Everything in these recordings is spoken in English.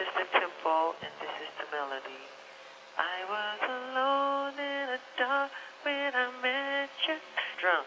is the tempo and this is the melody. I was alone in a dark when I met you. Drum.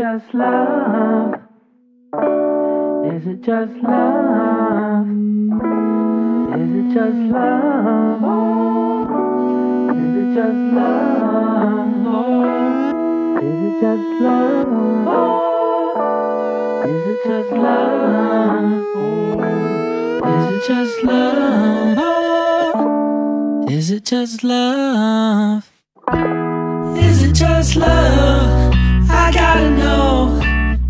Just love? Is it just love? Is it just love? Is it just love? Is it just love? Is it just love? Is it just love? Is it just love? Is it just love? I gotta know.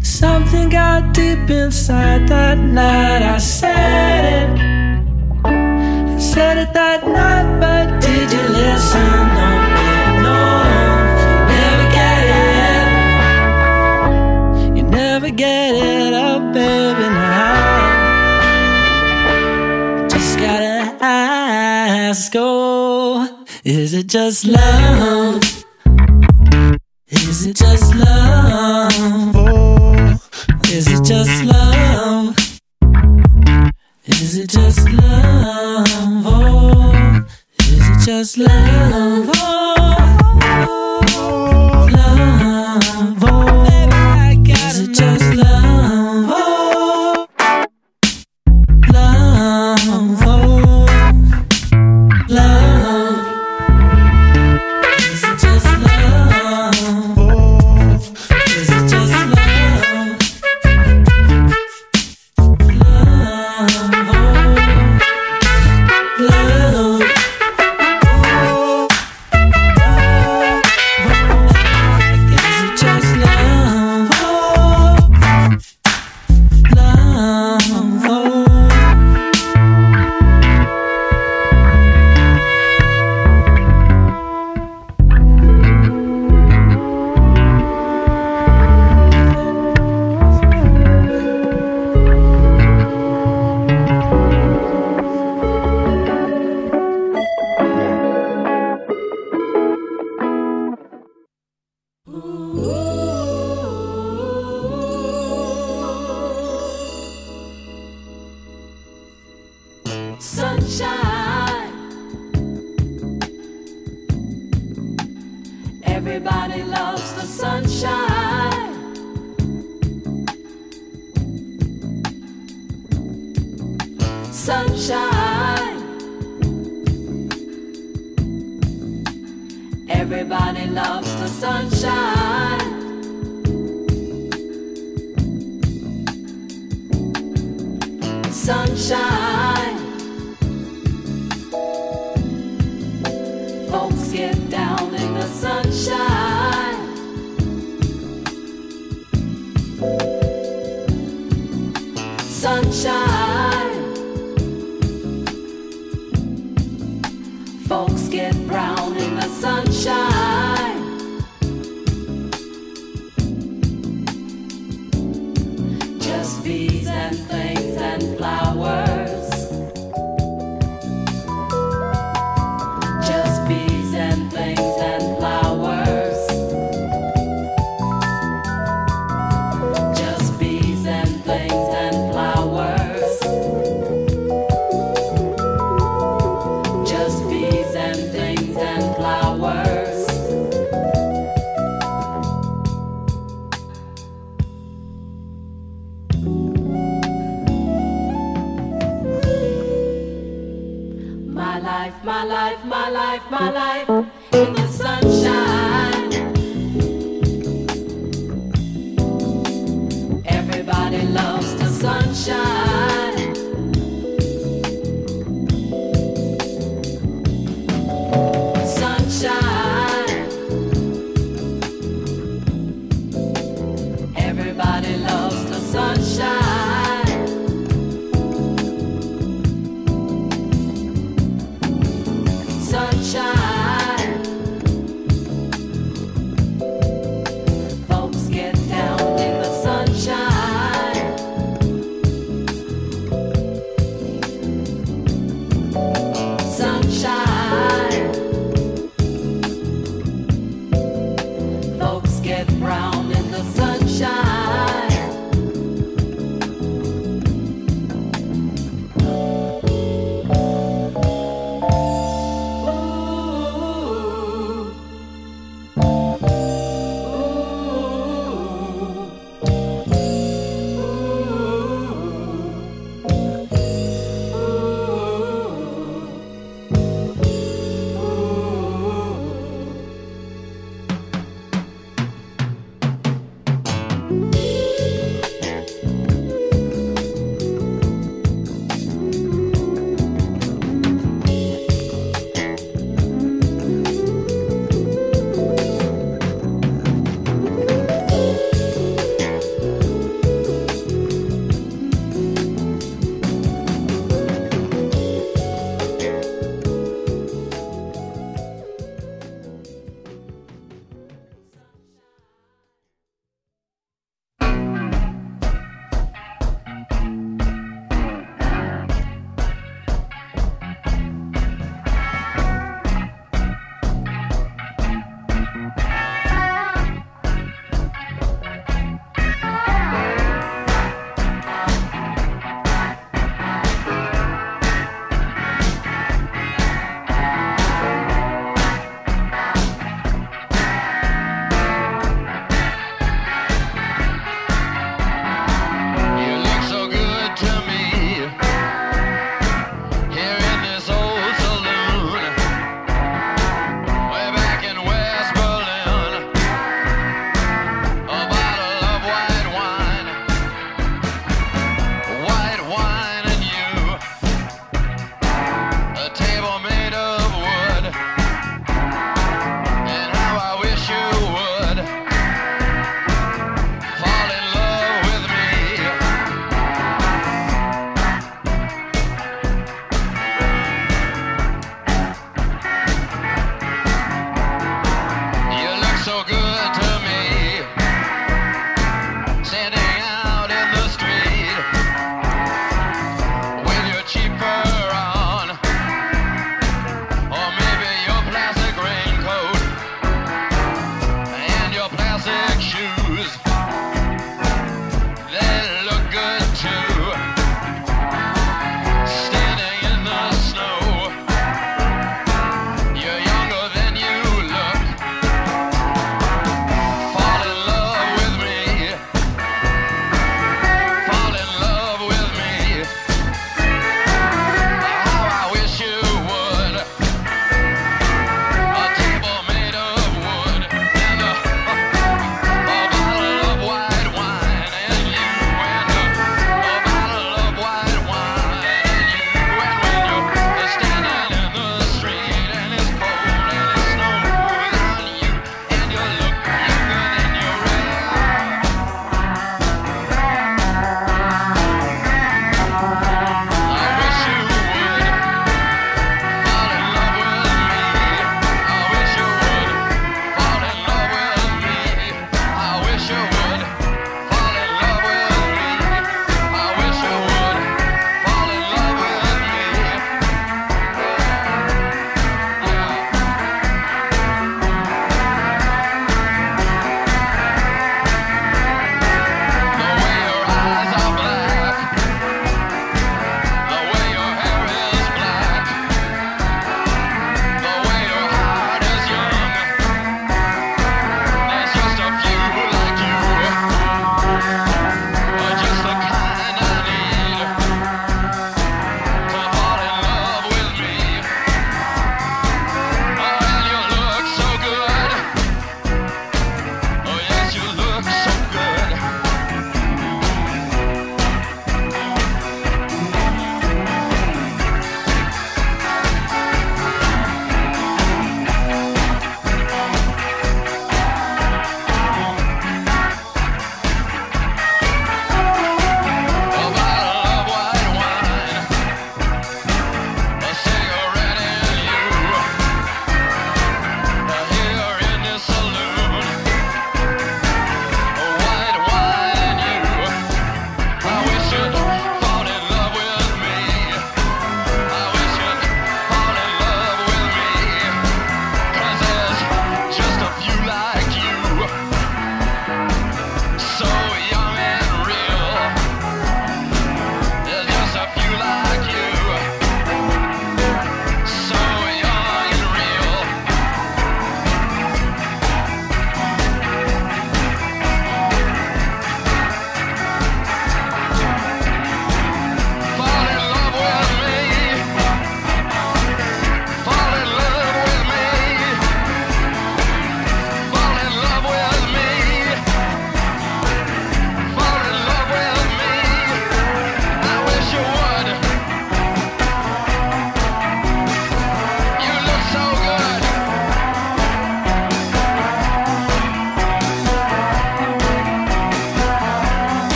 Something got deep inside that night. I said it. I said it that night, but did you listen? No, no, you never get it. You never get it up, oh, baby. Now just gotta ask, oh, is it just love? Is it just love? Is it just love? Is it just love? Oh,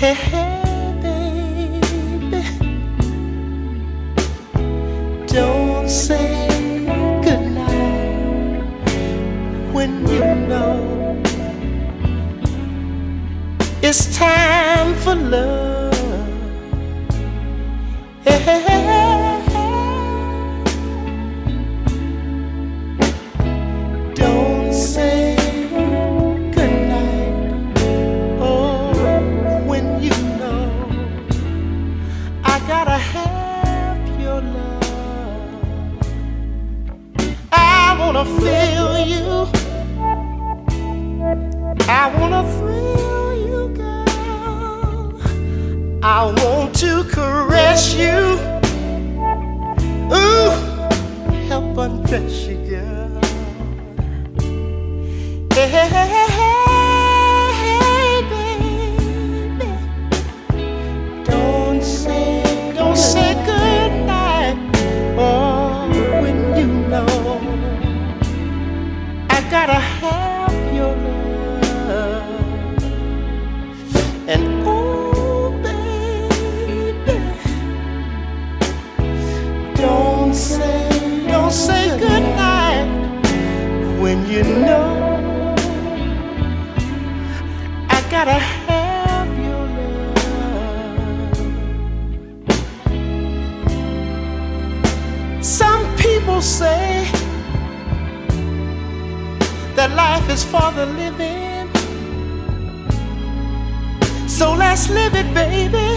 Hey, baby. Don't say goodnight when you know it's time for love. When you know I gotta have your love. Some people say that life is for the living. So let's live it, baby.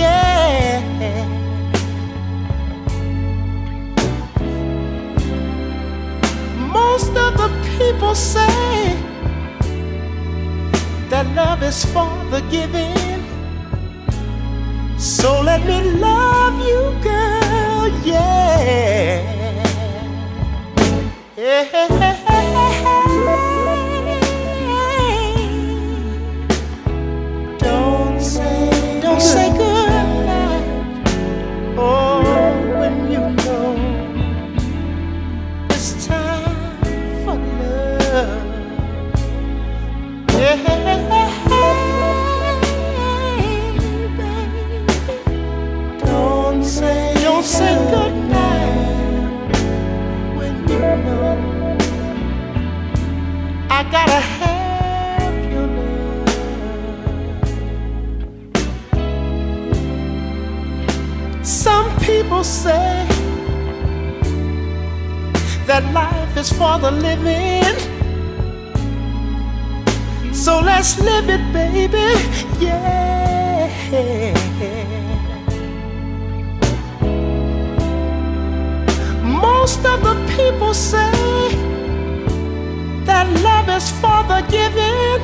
Yeah. People say that love is for the giving. So let me love you, girl. Yeah. Don't Some people say that life is for the living. So let's live it, baby. Yeah. Most of the people say that love is for the giving.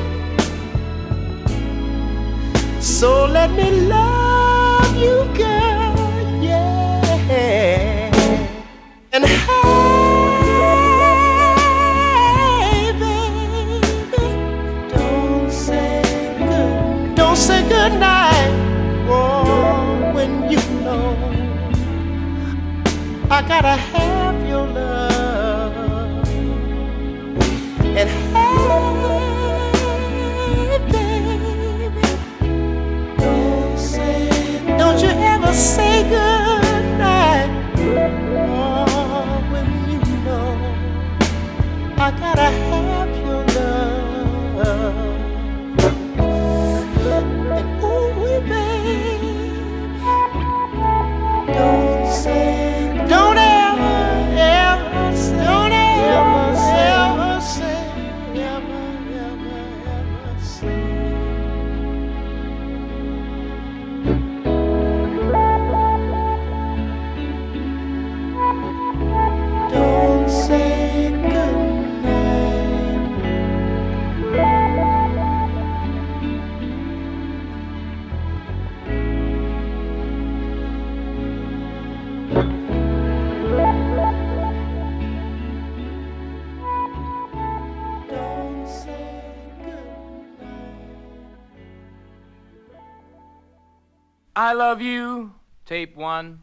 So let me love you, girl. Gotta have your love. And hey, baby, don't say, don't you ever say good night. Oh, when you know I gotta I love you. Tape one.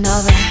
another